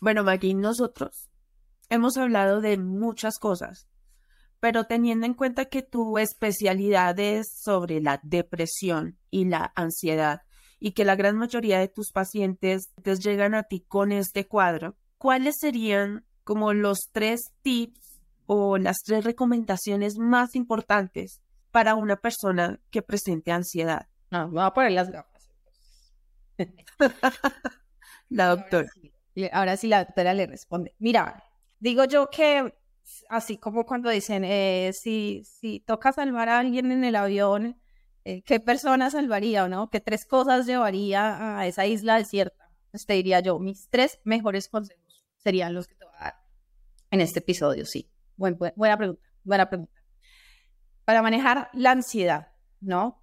Bueno, Maggie, nosotros hemos hablado de muchas cosas, pero teniendo en cuenta que tu especialidad es sobre la depresión y la ansiedad y que la gran mayoría de tus pacientes llegan a ti con este cuadro, ¿cuáles serían como los tres tips o las tres recomendaciones más importantes para una persona que presente ansiedad? No, voy a poner las gafas. la doctora. Ahora sí, la doctora le responde. Mira, digo yo que así como cuando dicen, eh, si, si toca salvar a alguien en el avión, eh, ¿qué persona salvaría o no? ¿Qué tres cosas llevaría a esa isla desierta? Pues te diría yo, mis tres mejores consejos serían los que te voy a dar en este episodio, sí. buena pregunta, buena pregunta. Para manejar la ansiedad, ¿no?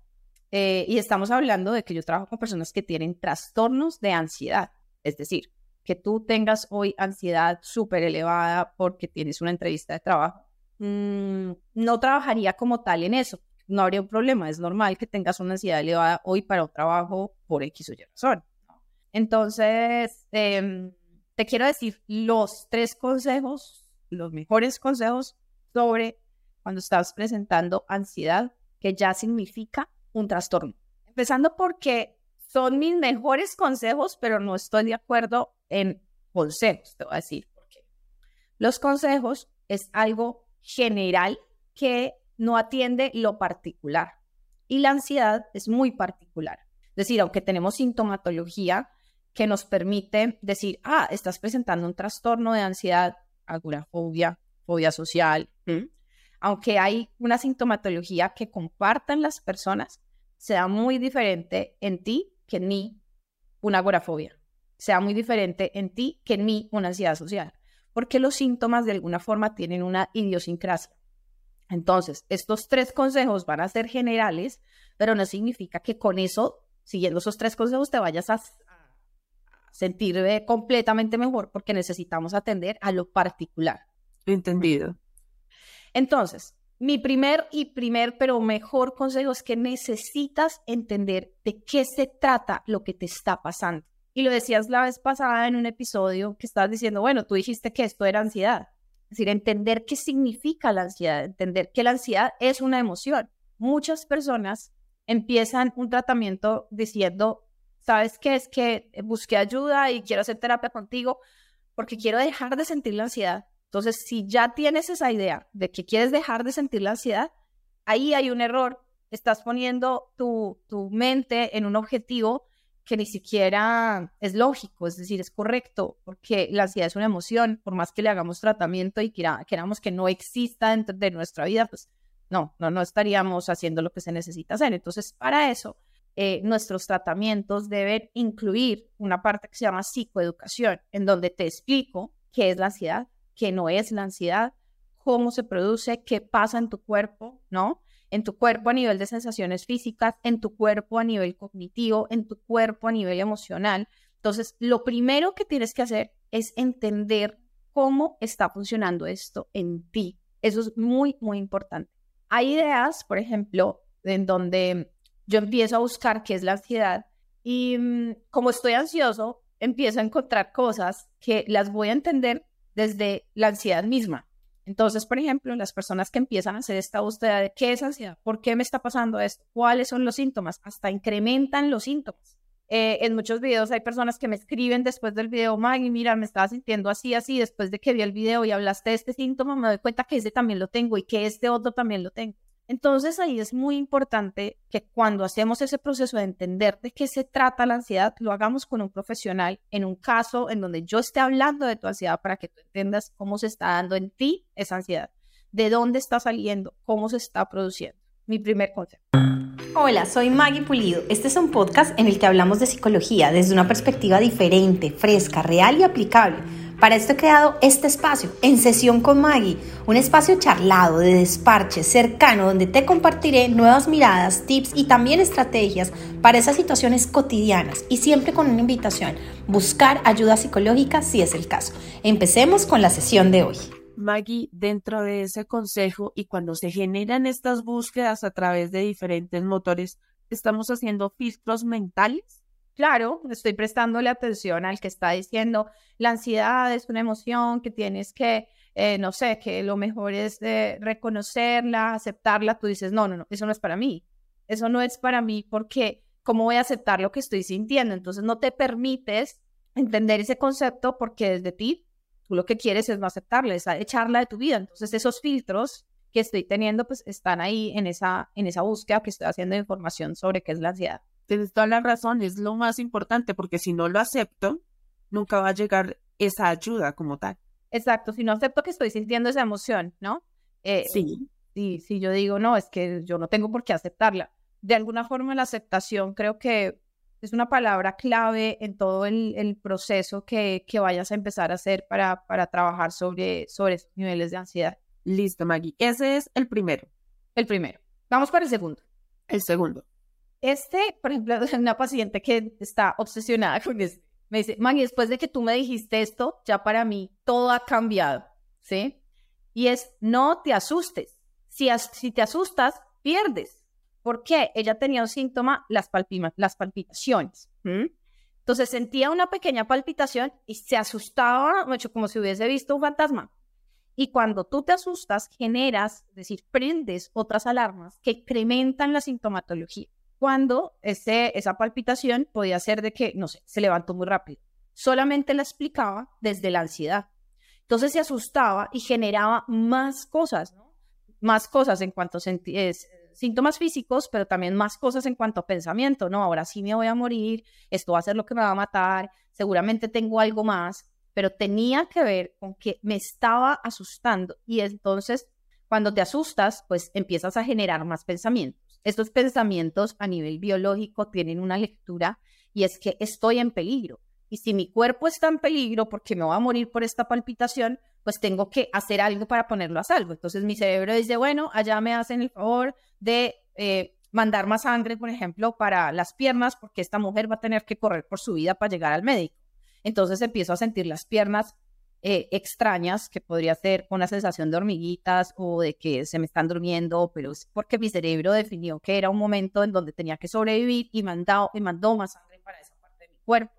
Eh, y estamos hablando de que yo trabajo con personas que tienen trastornos de ansiedad, es decir, que tú tengas hoy ansiedad súper elevada porque tienes una entrevista de trabajo, mm, no trabajaría como tal en eso. No habría un problema. Es normal que tengas una ansiedad elevada hoy para un trabajo por X o Y razón. Entonces, em, te quiero decir los tres consejos, los mejores consejos sobre cuando estás presentando ansiedad, que ya significa un trastorno. Empezando porque son mis mejores consejos, pero no estoy de acuerdo en consejos, te voy a decir por qué. Los consejos es algo general que no atiende lo particular y la ansiedad es muy particular. Es decir, aunque tenemos sintomatología que nos permite decir, ah, estás presentando un trastorno de ansiedad, agorafobia, fobia social, aunque hay una sintomatología que compartan las personas, sea muy diferente en ti que mí una agorafobia sea muy diferente en ti que en mí una ansiedad social, porque los síntomas de alguna forma tienen una idiosincrasia. Entonces, estos tres consejos van a ser generales, pero no significa que con eso, siguiendo esos tres consejos, te vayas a, sentir completamente mejor, porque necesitamos atender a lo particular. Entendido. Entonces, mi primer y primer, pero mejor consejo es que necesitas entender de qué se trata lo que te está pasando. Y lo decías la vez pasada en un episodio que estabas diciendo, bueno, tú dijiste que esto era ansiedad. Es decir, entender qué significa la ansiedad, entender que la ansiedad es una emoción. Muchas personas empiezan un tratamiento diciendo, ¿sabes qué? Es que busqué ayuda y quiero hacer terapia contigo porque quiero dejar de sentir la ansiedad. Entonces, si ya tienes esa idea de que quieres dejar de sentir la ansiedad, ahí hay un error. Estás poniendo tu, tu mente en un objetivo que ni siquiera es lógico, es decir, es correcto, porque la ansiedad es una emoción, por más que le hagamos tratamiento y queramos que no exista dentro de nuestra vida, pues no, no, no estaríamos haciendo lo que se necesita hacer. Entonces, para eso, eh, nuestros tratamientos deben incluir una parte que se llama psicoeducación, en donde te explico qué es la ansiedad, qué no es la ansiedad, cómo se produce, qué pasa en tu cuerpo, ¿no? En tu cuerpo a nivel de sensaciones físicas, en tu cuerpo a nivel cognitivo, en tu cuerpo a nivel emocional. Entonces, lo primero que tienes que hacer es entender cómo está funcionando esto en ti. Eso es muy, muy importante. Hay ideas, por ejemplo, en donde yo empiezo a buscar qué es la ansiedad y mm, como estoy ansioso, empiezo a encontrar cosas que las voy a entender desde la ansiedad misma. Entonces, por ejemplo, las personas que empiezan a hacer esta búsqueda de qué es ansiedad, por qué me está pasando esto, cuáles son los síntomas, hasta incrementan los síntomas. Eh, en muchos videos hay personas que me escriben después del video, Maggie, mira, me estaba sintiendo así, así, después de que vi el video y hablaste de este síntoma, me doy cuenta que este también lo tengo y que este otro también lo tengo. Entonces ahí es muy importante que cuando hacemos ese proceso de entender de qué se trata la ansiedad, lo hagamos con un profesional en un caso en donde yo esté hablando de tu ansiedad para que tú entiendas cómo se está dando en ti esa ansiedad, de dónde está saliendo, cómo se está produciendo. Mi primer consejo. Hola, soy Maggie Pulido. Este es un podcast en el que hablamos de psicología desde una perspectiva diferente, fresca, real y aplicable para esto he creado este espacio, En Sesión con Maggie, un espacio charlado, de desparche, cercano, donde te compartiré nuevas miradas, tips y también estrategias para esas situaciones cotidianas y siempre con una invitación, buscar ayuda psicológica si es el caso. Empecemos con la sesión de hoy. Maggie, dentro de ese consejo y cuando se generan estas búsquedas a través de diferentes motores, ¿estamos haciendo filtros mentales Claro, estoy prestándole atención al que está diciendo, la ansiedad es una emoción que tienes que, eh, no sé, que lo mejor es de reconocerla, aceptarla. Tú dices, no, no, no, eso no es para mí. Eso no es para mí porque, ¿cómo voy a aceptar lo que estoy sintiendo? Entonces no te permites entender ese concepto porque desde ti, tú lo que quieres es no aceptarla, es echarla de tu vida. Entonces esos filtros que estoy teniendo, pues están ahí en esa, en esa búsqueda que estoy haciendo de información sobre qué es la ansiedad. Tienes toda la razón, es lo más importante, porque si no lo acepto, nunca va a llegar esa ayuda como tal. Exacto, si no acepto que estoy sintiendo esa emoción, ¿no? Eh, sí. Y si yo digo, no, es que yo no tengo por qué aceptarla. De alguna forma la aceptación creo que es una palabra clave en todo el, proceso que, que, vayas a empezar a hacer para, para trabajar sobre, sobre esos niveles de ansiedad. Listo, Maggie. Ese es el primero. El primero. Vamos para el segundo. El segundo. Este, por ejemplo, una paciente que está obsesionada con este. Me dice, Maggie, después de que tú me dijiste esto, ya para mí todo ha cambiado, ¿sí? Y es, no te asustes. Si, te asustas, pierdes. ¿Por qué? Ella tenía un síntoma, las, palpitaciones. Entonces sentía una pequeña palpitación y se asustaba, mucho como si hubiese visto un fantasma. Y cuando tú te asustas, generas, es decir, prendes otras alarmas que incrementan la sintomatología cuando ese, esa palpitación podía ser de que, no sé, se levantó muy rápido. Solamente la explicaba desde la ansiedad. Entonces se asustaba y generaba más cosas. Más cosas en cuanto a síntomas físicos, pero también más cosas en cuanto a pensamiento, ¿no? Ahora sí me voy a morir, esto va a ser lo que me va a matar, seguramente tengo algo más, pero tenía que ver con que me estaba asustando y entonces cuando te asustas, pues empiezas a generar más pensamientos. Estos pensamientos a nivel biológico tienen una lectura y es que estoy en peligro. Y si mi cuerpo está en peligro porque me voy a morir por esta palpitación, pues tengo que hacer algo para ponerlo a salvo. Entonces mi cerebro dice, bueno, allá me hacen el favor de eh, mandar más sangre, por ejemplo, para las piernas, porque esta mujer va a tener que correr por su vida para llegar al médico. Entonces empiezo a sentir las piernas eh, extrañas, que podría ser una sensación de hormiguitas o de que se me están durmiendo, pero es porque mi cerebro definió que era un momento en donde tenía que sobrevivir y, mandado, y mandó más sangre para esa parte de mi cuerpo.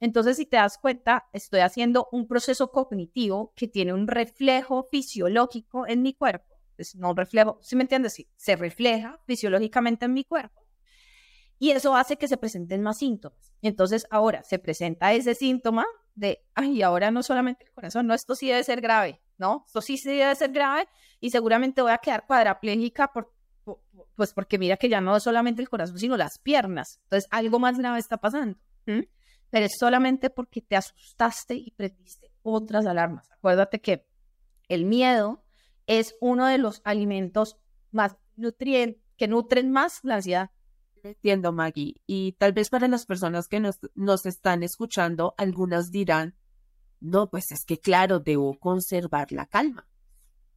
Entonces, si te das cuenta, estoy haciendo un proceso cognitivo que tiene un reflejo fisiológico en mi cuerpo. Es no un reflejo, ¿sí me entiendes? Sí, se refleja fisiológicamente en mi cuerpo. Y eso hace que se presenten más síntomas. Entonces, ahora se presenta ese síntoma de, ay, ahora no solamente el corazón, no, esto sí debe ser grave, ¿no? Esto sí, debe ser grave y seguramente voy a quedar cuadraplégica por, pues porque mira que ya no es solamente el corazón, sino las piernas. Entonces, algo más grave está pasando. Pero es solamente porque te asustaste y prendiste otras alarmas. Acuérdate que el miedo es uno de los alimentos más nutrientes, que nutren más la ansiedad. Entiendo, Maggie. Y tal vez para las personas que nos, nos están escuchando, algunas dirán, no, pues es que claro, debo conservar la calma.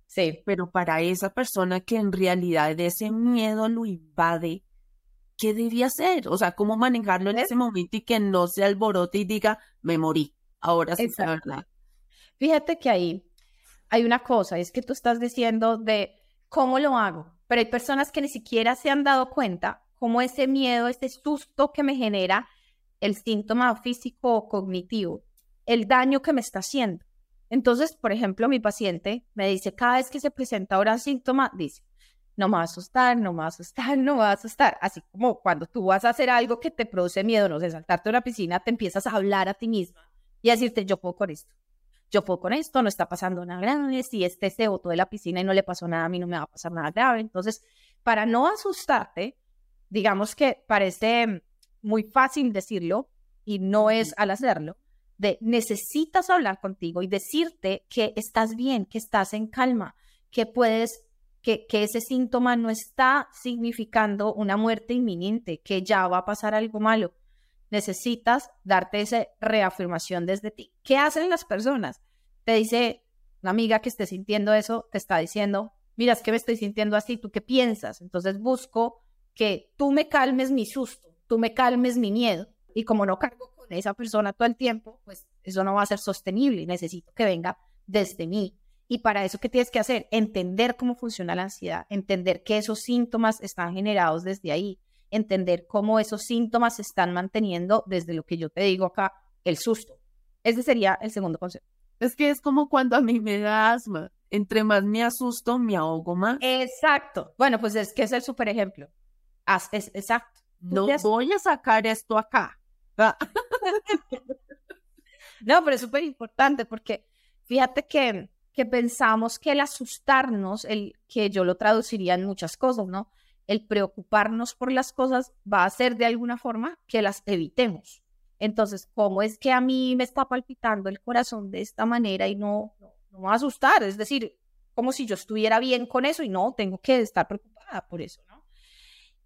Sí. Pero para esa persona que en realidad ese miedo lo invade, ¿qué debía hacer? O sea, ¿cómo manejarlo en ese momento y que no se alborote y diga, me morí? Ahora sí es verdad. Fíjate que ahí hay una cosa, es que tú estás diciendo de cómo lo hago, pero hay personas que ni siquiera se han dado cuenta como ese miedo, ese susto que me genera el síntoma físico o cognitivo, el daño que me está haciendo. Entonces, por ejemplo, mi paciente me dice, cada vez que se presenta ahora un síntoma, dice, no me va a asustar, no me va a asustar, no me va a asustar. Así como cuando tú vas a hacer algo que te produce miedo, no sé, saltarte a una piscina, te empiezas a hablar a ti misma y a decirte, yo puedo con esto, yo puedo con esto, no está pasando nada grave, si este se botó de la piscina y no le pasó nada, a mí no me va a pasar nada grave. Entonces, para no asustarte, digamos que parece muy fácil decirlo y no es al hacerlo, de necesitas hablar contigo y decirte que estás bien, que estás en calma, que puedes, que, que ese síntoma no está significando una muerte inminente, que ya va a pasar algo malo. Necesitas darte esa reafirmación desde ti. ¿Qué hacen las personas? Te dice una amiga que esté sintiendo eso, te está diciendo, mira, es que me estoy sintiendo así, ¿tú qué piensas? Entonces busco que tú me calmes mi susto, tú me calmes mi miedo. Y como no cargo con esa persona todo el tiempo, pues eso no va a ser sostenible. Necesito que venga desde mí. Y para eso, ¿qué tienes que hacer? Entender cómo funciona la ansiedad, entender que esos síntomas están generados desde ahí entender cómo esos síntomas se están manteniendo desde lo que yo te digo acá, el susto. Ese sería el segundo consejo. Es que es como cuando a mí me da asma. Entre más me asusto, me ahogo más. Exacto. Bueno, pues es que es el super ejemplo. Es, exacto. No voy a sacar esto acá. Ah. no, pero es súper importante porque fíjate que, que pensamos que el asustarnos, el que yo lo traduciría en muchas cosas, ¿no? El preocuparnos por las cosas va a hacer de alguna forma que las evitemos. Entonces, ¿cómo es que a mí me está palpitando el corazón de esta manera y no, no, no me va a asustar? Es decir, como si yo estuviera bien con eso y no, tengo que estar preocupada por eso, ¿no?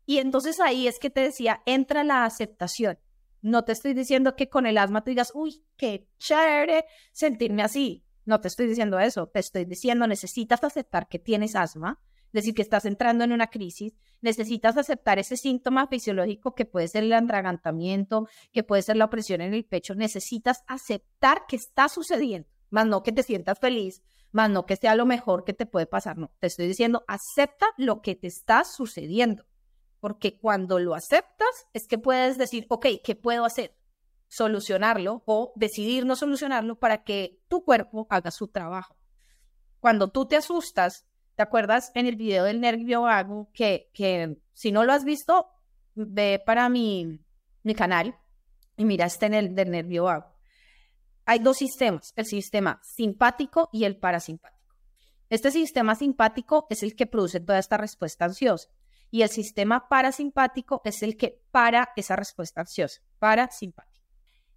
Y entonces ahí es que te decía, entra la aceptación. No te estoy diciendo que con el asma tú digas, uy, qué chévere sentirme así. No te estoy diciendo eso. Te estoy diciendo, necesitas aceptar que tienes asma, es decir, que estás entrando en una crisis. Necesitas aceptar ese síntoma fisiológico que puede ser el atragantamiento, que puede ser la opresión en el pecho. Necesitas aceptar que está sucediendo, más no que te sientas feliz, más no que sea lo mejor que te puede pasar. No, te estoy diciendo, acepta lo que te está sucediendo porque cuando lo aceptas es que puedes decir, ok, ¿qué puedo hacer? Solucionarlo o decidir no solucionarlo para que tu cuerpo haga su trabajo. Cuando tú te asustas, ¿te acuerdas en el video del nervio vago que, que si no lo has visto, ve para mi, mi canal y mira este en el del nervio vago. Hay dos sistemas, el sistema simpático y el parasimpático. Este sistema simpático es el que produce toda esta respuesta ansiosa y el sistema parasimpático es el que para esa respuesta ansiosa, parasimpático.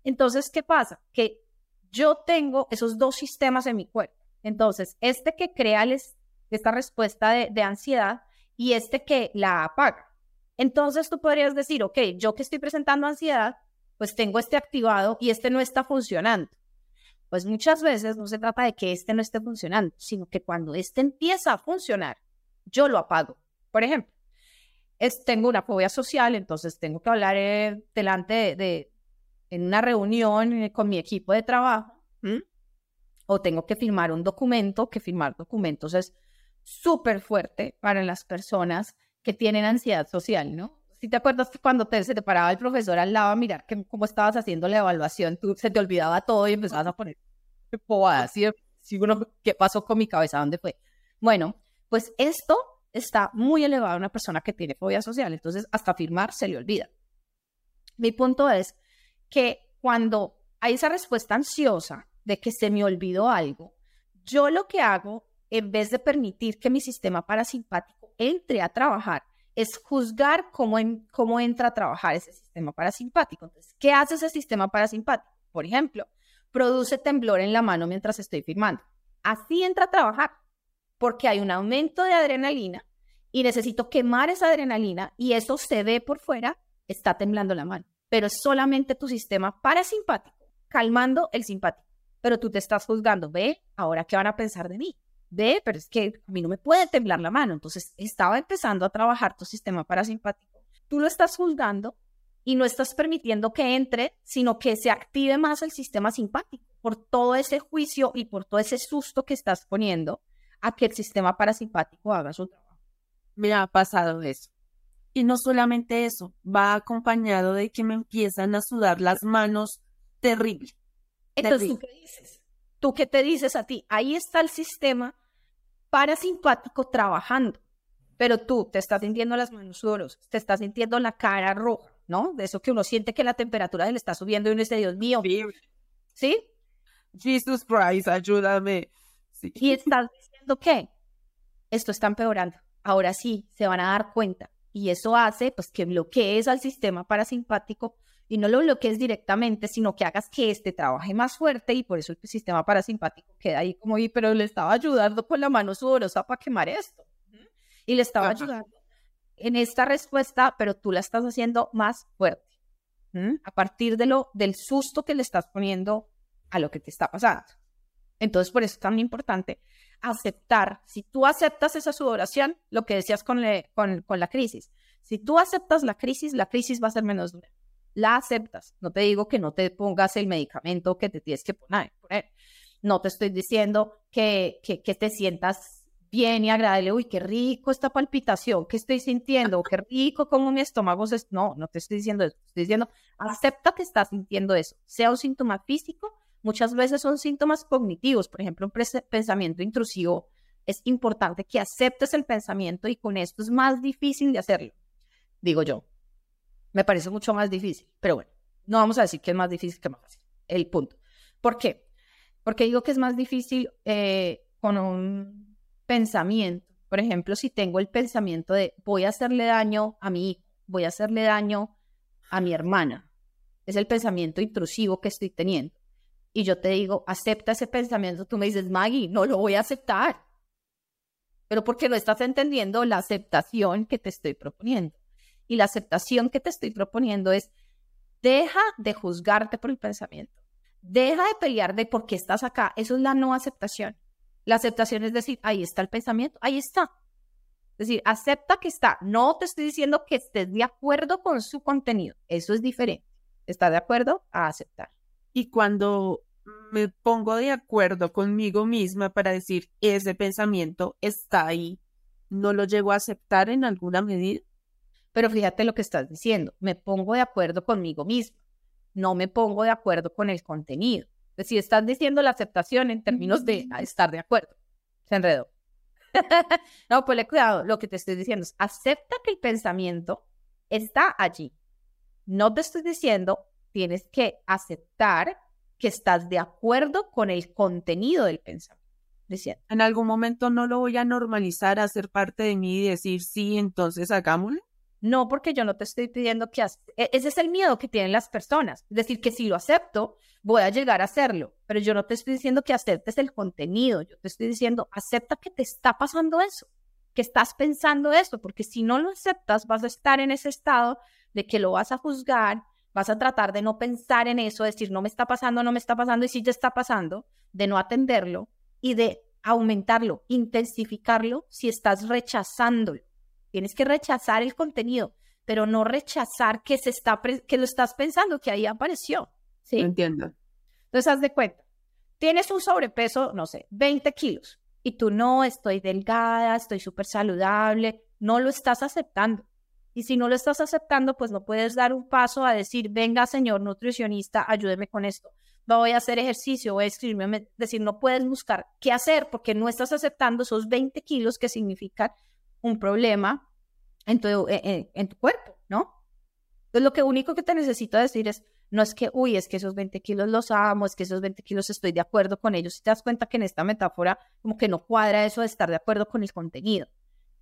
Entonces, ¿qué pasa? Que yo tengo esos dos sistemas en mi cuerpo. Entonces, este que crea esta respuesta de, de ansiedad y este que la apaga. Entonces, tú podrías decir, ok, yo que estoy presentando ansiedad, pues tengo este activado y este no está funcionando. Pues muchas veces no se trata de que este no esté funcionando, sino que cuando este empieza a funcionar, yo lo apago. Por ejemplo, es, tengo una fobia social, entonces tengo que hablar eh, delante de, en una reunión eh, con mi equipo de trabajo, o tengo que firmar un documento, que firmar documentos es súper fuerte para las personas que tienen ansiedad social, ¿no? Si te acuerdas que cuando te, se te paraba el profesor al lado a mirar que, cómo estabas haciendo la evaluación, tú se te olvidaba todo y empezabas a poner bobadas, ¿sí? ¿qué pasó con mi cabeza? ¿Dónde fue? Bueno, pues esto está muy elevada una persona que tiene fobia social, entonces hasta firmar se le olvida. Mi punto es que cuando hay esa respuesta ansiosa de que se me olvidó algo, yo lo que hago, en vez de permitir que mi sistema parasimpático entre a trabajar, es juzgar cómo, cómo entra a trabajar ese sistema parasimpático. Entonces, ¿qué hace ese sistema parasimpático? Por ejemplo, produce temblor en la mano mientras estoy firmando. Así entra a trabajar porque hay un aumento de adrenalina y necesito quemar esa adrenalina y eso se ve por fuera, está temblando la mano. Pero es solamente tu sistema parasimpático, calmando el simpático. Pero tú te estás juzgando, ve, ahora qué van a pensar de mí. Ve, pero es que a mí no me puede temblar la mano. Entonces estaba empezando a trabajar tu sistema parasimpático. Tú lo estás juzgando y no estás permitiendo que entre, sino que se active más el sistema simpático por todo ese juicio y por todo ese susto que estás poniendo a que el sistema parasimpático haga su trabajo. Me ha pasado eso. Y no solamente eso, va acompañado de que me empiezan a sudar las manos terrible. Entonces, ¿tú qué dices? ¿Tú qué te dices a ti? Ahí está el sistema parasimpático trabajando, pero tú te estás sintiendo las manos duras, te estás sintiendo la cara roja, ¿no? De eso que uno siente que la temperatura le está subiendo y uno dice, Dios mío. ¿Sí? Jesus Christ, ayúdame. Y estás qué? Esto está empeorando. Ahora sí, se van a dar cuenta. Y eso hace pues que bloquees al sistema parasimpático y no lo bloquees directamente, sino que hagas que este trabaje más fuerte y por eso el sistema parasimpático queda ahí como, y pero le estaba ayudando con la mano sudorosa para quemar esto. Y le estaba ayudando en esta respuesta, pero tú la estás haciendo más fuerte. A partir de lo, del susto que le estás poniendo a lo que te está pasando. Entonces, por eso es tan importante aceptar. Si tú aceptas esa sudoración, lo que decías con, la crisis, si tú aceptas la crisis, la crisis va a ser menos dura. La aceptas. No te digo que no te pongas el medicamento que te tienes que poner. No te estoy diciendo que, que, te sientas bien y agradable, uy, qué rico esta palpitación, qué estoy sintiendo, qué rico como mi estómago se... No, no te estoy diciendo eso, estoy diciendo, acepta que estás sintiendo eso, sea un síntoma físico, muchas veces son síntomas cognitivos, por ejemplo, un pensamiento intrusivo, es importante que aceptes el pensamiento y con esto es más difícil de hacerlo, digo yo. Me parece mucho más difícil, pero bueno, no vamos a decir que es más difícil que más fácil, el punto. ¿Por qué? Porque digo que es más difícil eh, con un pensamiento. Por ejemplo, si tengo el pensamiento de voy a hacerle daño a mi hijo, voy a hacerle daño a mi hermana, es el pensamiento intrusivo que estoy teniendo. Y yo te digo, acepta ese pensamiento. Tú me dices, Maggie, no lo voy a aceptar. Pero porque no estás entendiendo la aceptación que te estoy proponiendo. Y la aceptación que te estoy proponiendo es, deja de juzgarte por el pensamiento. Deja de pelear de por qué estás acá. Eso es la no aceptación. La aceptación es decir, ahí está el pensamiento, ahí está. Es decir, acepta que está. No te estoy diciendo que estés de acuerdo con su contenido. Eso es diferente. Está de acuerdo a aceptar. Y cuando me pongo de acuerdo conmigo misma para decir, ese pensamiento está ahí, ¿no lo llego a aceptar en alguna medida? Pero fíjate lo que estás diciendo. Me pongo de acuerdo conmigo misma. No me pongo de acuerdo con el contenido si estás diciendo la aceptación en términos de estar de acuerdo, se enredó. no, pues cuidado, lo que te estoy diciendo es acepta que el pensamiento está allí. No te estoy diciendo, tienes que aceptar que estás de acuerdo con el contenido del pensamiento. Diciendo. En algún momento no lo voy a normalizar, a ser parte de mí y decir sí, entonces hagámoslo. No, porque yo no te estoy pidiendo que... E, ese es el miedo que tienen las personas. Es decir, que si lo acepto, voy a llegar a hacerlo. Pero yo no te estoy diciendo que aceptes el contenido. Yo te estoy diciendo, acepta que te está pasando eso, que estás pensando eso, porque si no lo aceptas, vas a estar en ese estado de que lo vas a juzgar, vas a tratar de no pensar en eso, decir, no me está pasando, no me está pasando, y si ya está pasando, de no atenderlo y de aumentarlo, intensificarlo si estás rechazándolo. Tienes que rechazar el contenido, pero no rechazar que, se está que lo estás pensando, que ahí apareció. ¿sí? Entiendo. Entonces, haz de cuenta. Tienes un sobrepeso, no sé, 20 kilos, y tú no, estoy delgada, estoy súper saludable, no lo estás aceptando. Y si no lo estás aceptando, pues no puedes dar un paso a decir, venga, señor nutricionista, ayúdeme con esto. Voy a hacer ejercicio, voy a escribirme, decir, no puedes buscar qué hacer porque no estás aceptando esos 20 kilos que significan un problema en tu, e, e, en, tu cuerpo, ¿no? Entonces, lo que único que te necesito decir es, no es que, uy, es que esos 20 kilos los amo, es que esos 20 kilos estoy de acuerdo con ellos. Si te das cuenta que en esta metáfora como que no cuadra eso de estar de acuerdo con el contenido.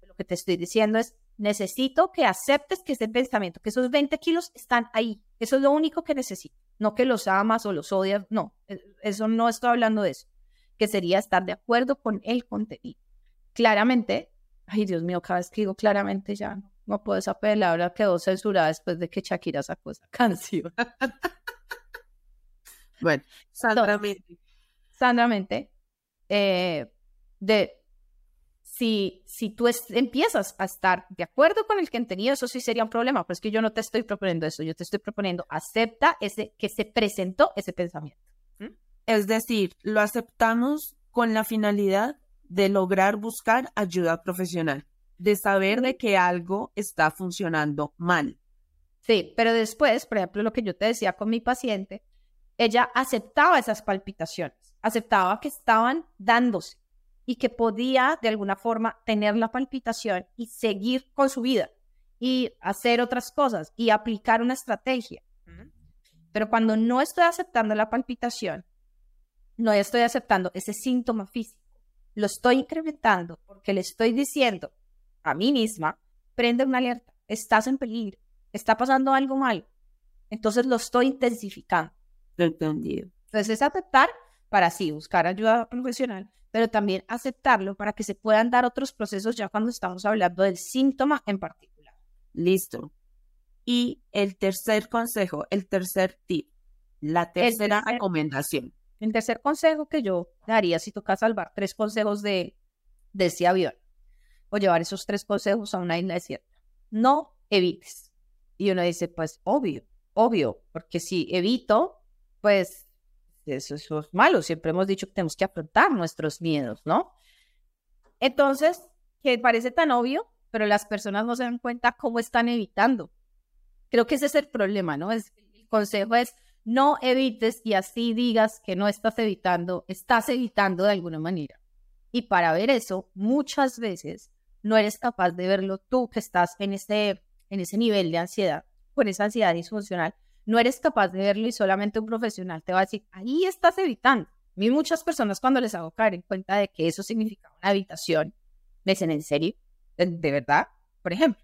Lo que te estoy diciendo es, necesito que aceptes que ese pensamiento, que esos 20 kilos están ahí. Eso es lo único que necesito. No que los amas o los odias, no, e, eso no estoy hablando de eso. Que sería estar de acuerdo con el contenido. Claramente, Ay, Dios mío, cada vez que digo claramente ya no, puedo esa palabra quedó censurada después de que Shakira sacó esa canción. bueno, sandramente. sandramente, eh, de si, si tú empiezas a estar de acuerdo con el que tenido, eso sí sería un problema, pero es que yo no te estoy proponiendo eso, yo te estoy proponiendo acepta ese que se presentó ese pensamiento. Es decir, lo aceptamos con la finalidad de lograr buscar ayuda profesional, de saber de que algo está funcionando mal. Sí, pero después, por ejemplo, lo que yo te decía con mi paciente, ella aceptaba esas palpitaciones, aceptaba que estaban dándose y que podía de alguna forma tener la palpitación y seguir con su vida y hacer otras cosas y aplicar una estrategia. Pero cuando no estoy aceptando la palpitación, no estoy aceptando ese síntoma físico lo estoy incrementando porque le estoy diciendo a mí misma, prende una alerta, estás en peligro, está pasando algo mal. Entonces lo estoy intensificando. Entendido. Entonces es aceptar para sí buscar ayuda profesional, pero también aceptarlo para que se puedan dar otros procesos ya cuando estamos hablando del síntoma en particular. Listo. Y el tercer consejo, el tercer tip, la tercera recomendación. El tercer consejo que yo daría si toca salvar tres consejos de, de ese avión o llevar esos tres consejos a una isla desierta. No evites. Y uno dice, pues obvio, obvio, porque si evito, pues eso, eso es malo. Siempre hemos dicho que tenemos que afrontar nuestros miedos, ¿no? Entonces, que parece tan obvio, pero las personas no se dan cuenta cómo están evitando. Creo que ese es el problema, ¿no? Es, el consejo es no evites y así digas que no estás evitando, estás evitando de alguna manera. Y para ver eso, muchas veces no eres capaz de verlo tú que estás en ese, en ese nivel de ansiedad, con esa ansiedad disfuncional, no eres capaz de verlo y solamente un profesional te va a decir, ahí estás evitando. A mí muchas personas cuando les hago caer en cuenta de que eso significa una habitación, me dicen, ¿en serio? ¿De, verdad? Por ejemplo,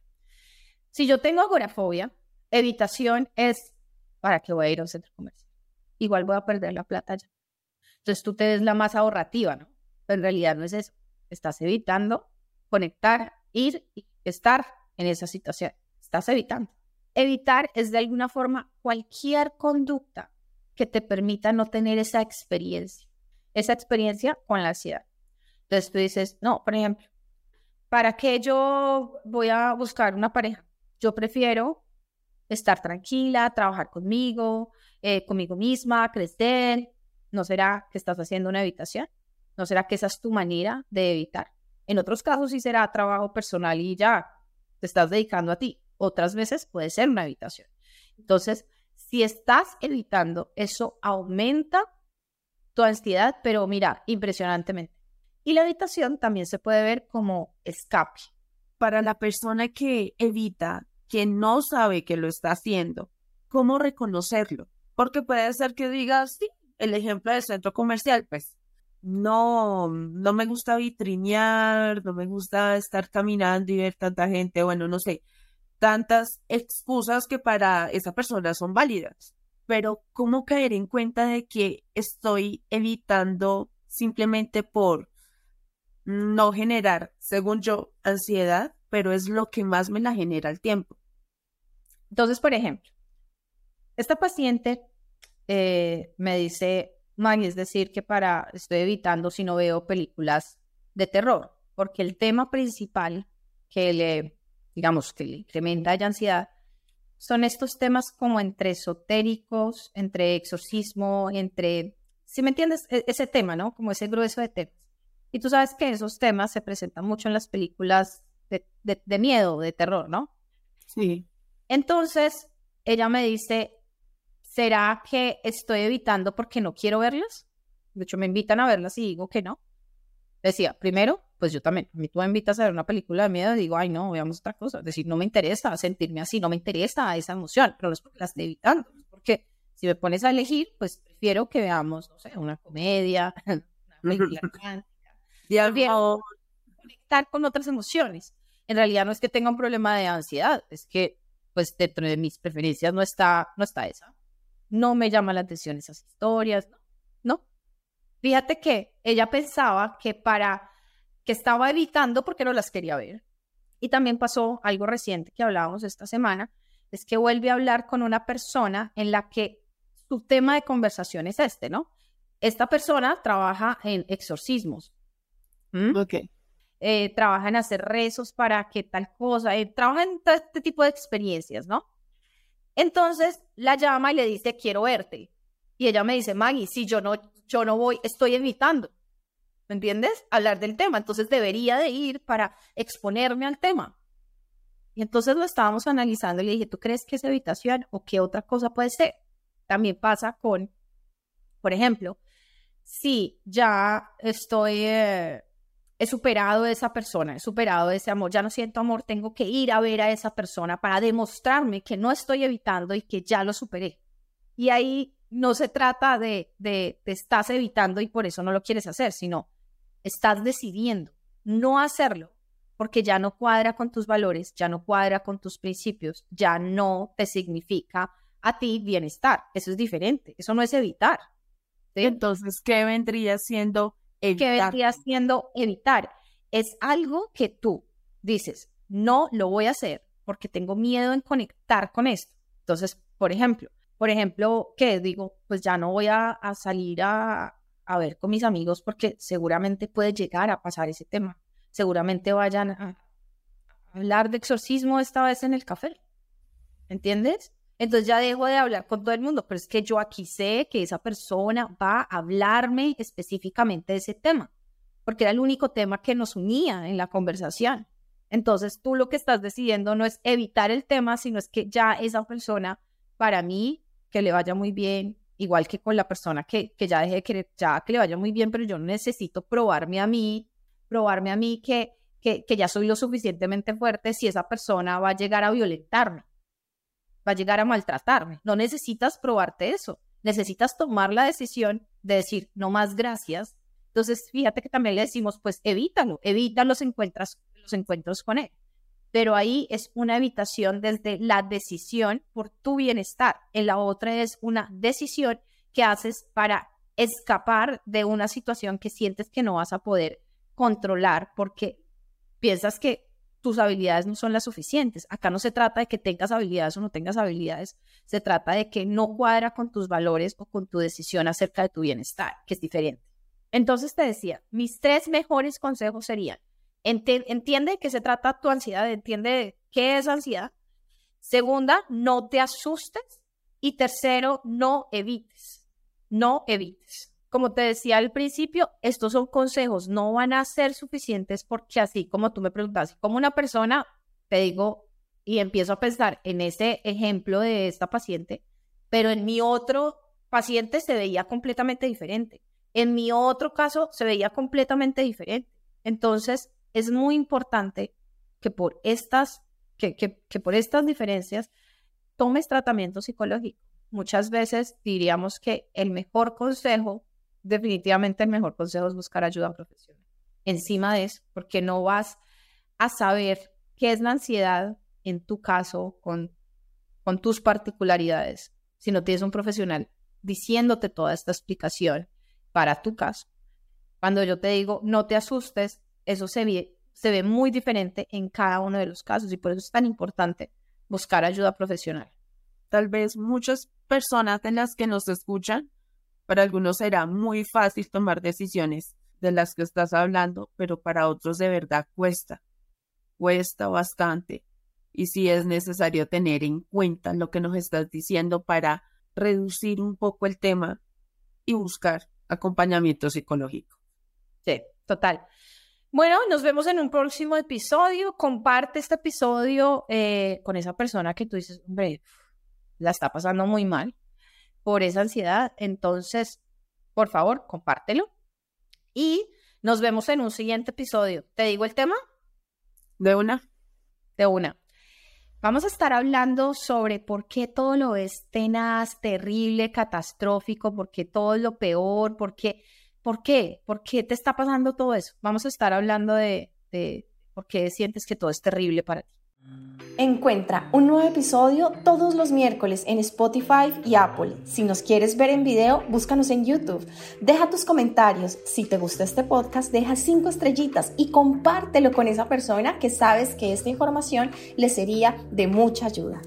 si yo tengo agorafobia, evitación es, ¿para qué voy a ir a un centro comercial? Igual voy a perder la plata ya. Entonces tú te ves la más ahorrativa, ¿no? Pero en realidad no es eso. Estás evitando conectar, ir y estar en esa situación. Estás evitando. Evitar es de alguna forma cualquier conducta que te permita no tener esa experiencia, esa experiencia con la ansiedad. Entonces tú dices, no, por ejemplo, ¿para qué yo voy a buscar una pareja? Yo prefiero estar tranquila, trabajar conmigo, eh, conmigo misma, crecer. ¿No será que estás haciendo una evitación? ¿No será que esa es tu manera de evitar? En otros casos sí será trabajo personal y ya te estás dedicando a ti. Otras veces puede ser una evitación. Entonces, si estás evitando, eso aumenta tu ansiedad, pero mira, impresionantemente. Y la evitación también se puede ver como escape. Para la persona que evita, que no sabe que lo está haciendo, ¿cómo reconocerlo? Porque puede ser que digas, sí, el ejemplo del centro comercial, pues no, no me gusta vitrinear, no me gusta estar caminando y ver tanta gente, bueno, no sé, tantas excusas que para esa persona son válidas. Pero ¿cómo caer en cuenta de que estoy evitando simplemente por no generar, según yo, ansiedad, pero es lo que más me la genera el tiempo? Entonces, por ejemplo, esta paciente eh, me dice, es decir, que para estoy evitando si no veo películas de terror, porque el tema principal que le, digamos, que le incrementa la ansiedad son estos temas como entre esotéricos, entre exorcismo, entre, si me entiendes, e, ese tema, ¿no? Como ese grueso de temas. Y tú sabes que esos temas se presentan mucho en las películas de, de, de miedo, de terror, ¿no? Sí. Entonces, ella me dice, ¿será que estoy evitando porque no quiero verlas? De hecho, me invitan a verlas y digo que no. Decía, primero, pues yo también, a mí tú me invitas a ver una película de miedo y digo, ay, no, veamos otra cosa. Es decir, no me interesa sentirme así, no me interesa esa emoción, pero no es porque la esté evitando, porque si me pones a elegir, pues prefiero que veamos, no sé, una comedia, una película romántica. conectar con otras emociones. En realidad no es que tenga un problema de ansiedad, es que pues dentro de mis preferencias no está, no está esa no me llama la atención esas historias, ¿no? ¿no? Fíjate que ella pensaba que para que estaba evitando porque no las quería ver. Y también pasó algo reciente que hablábamos esta semana, es que vuelve a hablar con una persona en la que su tema de conversación es este, ¿no? Esta persona trabaja en exorcismos. Ok. Eh, trabaja en hacer rezos para que tal cosa, eh, trabaja en todo este tipo de experiencias, ¿no? Entonces la llama y le dice, quiero verte. Y ella me dice, Maggie, si yo no, yo no voy, estoy evitando. ¿Me entiendes? Hablar del tema. Entonces debería de ir para exponerme al tema. Y entonces lo estábamos analizando y le dije, ¿tú crees que es evitación o qué otra cosa puede ser? También pasa con, por ejemplo, si ya estoy eh, he superado a esa persona, he superado ese amor, ya no siento amor, tengo que ir a ver a esa persona para demostrarme que no estoy evitando y que ya lo superé. Y ahí no se trata de, de te estás evitando y por eso no lo quieres hacer, sino estás decidiendo no hacerlo porque ya no cuadra con tus valores, ya no cuadra con tus principios, ya no te significa a ti bienestar. Eso es diferente, eso no es evitar. Entonces, ¿qué vendría siendo que vendría haciendo evitar. Es algo que tú dices, no lo voy a hacer porque tengo miedo en conectar con esto. Entonces, por ejemplo, por ejemplo, ¿qué digo? Pues ya no voy a, salir a, a, ver con mis amigos porque seguramente puede llegar a pasar ese tema. Seguramente vayan a hablar de exorcismo esta vez en el café. ¿Entiendes? Entonces ya dejo de hablar con todo el mundo, pero es que yo aquí sé que esa persona va a hablarme específicamente de ese tema, porque era el único tema que nos unía en la conversación. Entonces, tú lo que estás decidiendo no es evitar el tema, sino es que ya esa persona, para mí, que le vaya muy bien, igual que con la persona que, que ya dejé de querer, ya que le vaya muy bien, pero yo necesito probarme a mí, probarme a mí que, que, que ya soy lo suficientemente fuerte si esa persona va a llegar a violentarme, va a llegar a maltratarme. No necesitas probarte eso, necesitas tomar la decisión de decir, no más gracias. Entonces, fíjate que también le decimos, pues evítalo, evita los encuentros, los encuentros con él. Pero ahí es una evitación desde la decisión por tu bienestar. En la otra es una decisión que haces para escapar de una situación que sientes que no vas a poder controlar porque piensas que tus habilidades no son las suficientes. Acá no se trata de que tengas habilidades o no tengas habilidades, se trata de que no cuadra con tus valores o con tu decisión acerca de tu bienestar, que es diferente. Entonces te decía, mis tres mejores consejos serían, entiende que se trata tu ansiedad, entiende qué es ansiedad. Segunda, no te asustes. Y tercero, no evites. No evites. Como te decía al principio, estos son consejos, no van a ser suficientes porque así como tú me preguntas, como una persona, te digo, y empiezo a pensar en ese ejemplo de esta paciente, pero en mi otro paciente se veía completamente diferente. En mi otro caso se veía completamente diferente. Entonces, es muy importante que por estas, que, que, por estas diferencias tomes tratamiento psicológico. Muchas veces diríamos que el mejor consejo, definitivamente el mejor consejo es buscar ayuda profesional. Encima de eso, porque no vas a saber qué es la ansiedad en tu caso con, con tus particularidades, si no tienes un profesional diciéndote toda esta explicación para tu caso. Cuando yo te digo, no te asustes, eso se ve, se ve muy diferente en cada uno de los casos y por eso es tan importante buscar ayuda profesional. Tal vez muchas personas en las que nos escuchan, para algunos será muy fácil tomar decisiones de las que estás hablando, pero para otros de verdad cuesta, cuesta bastante. Y si es necesario tener en cuenta lo que nos estás diciendo para reducir un poco el tema y buscar acompañamiento psicológico. Sí, total. Bueno, nos vemos en un próximo episodio. Comparte este episodio eh, con esa persona que tú dices, hombre, la está pasando muy mal por esa ansiedad. Entonces, por favor, compártelo. Y nos vemos en un siguiente episodio. ¿Te digo el tema? De una. De una. Vamos a estar hablando sobre por qué todo lo es tenaz, terrible, catastrófico, por qué todo es lo peor, por qué ¿Por qué? ¿Por qué te está pasando todo eso? Vamos a estar hablando de, por qué sientes que todo es terrible para ti. Encuentra un nuevo episodio todos los miércoles en Spotify y Apple. Si nos quieres ver en video, búscanos en YouTube. Deja tus comentarios. Si te gusta este podcast, deja cinco estrellitas y compártelo con esa persona que sabes que esta información le sería de mucha ayuda.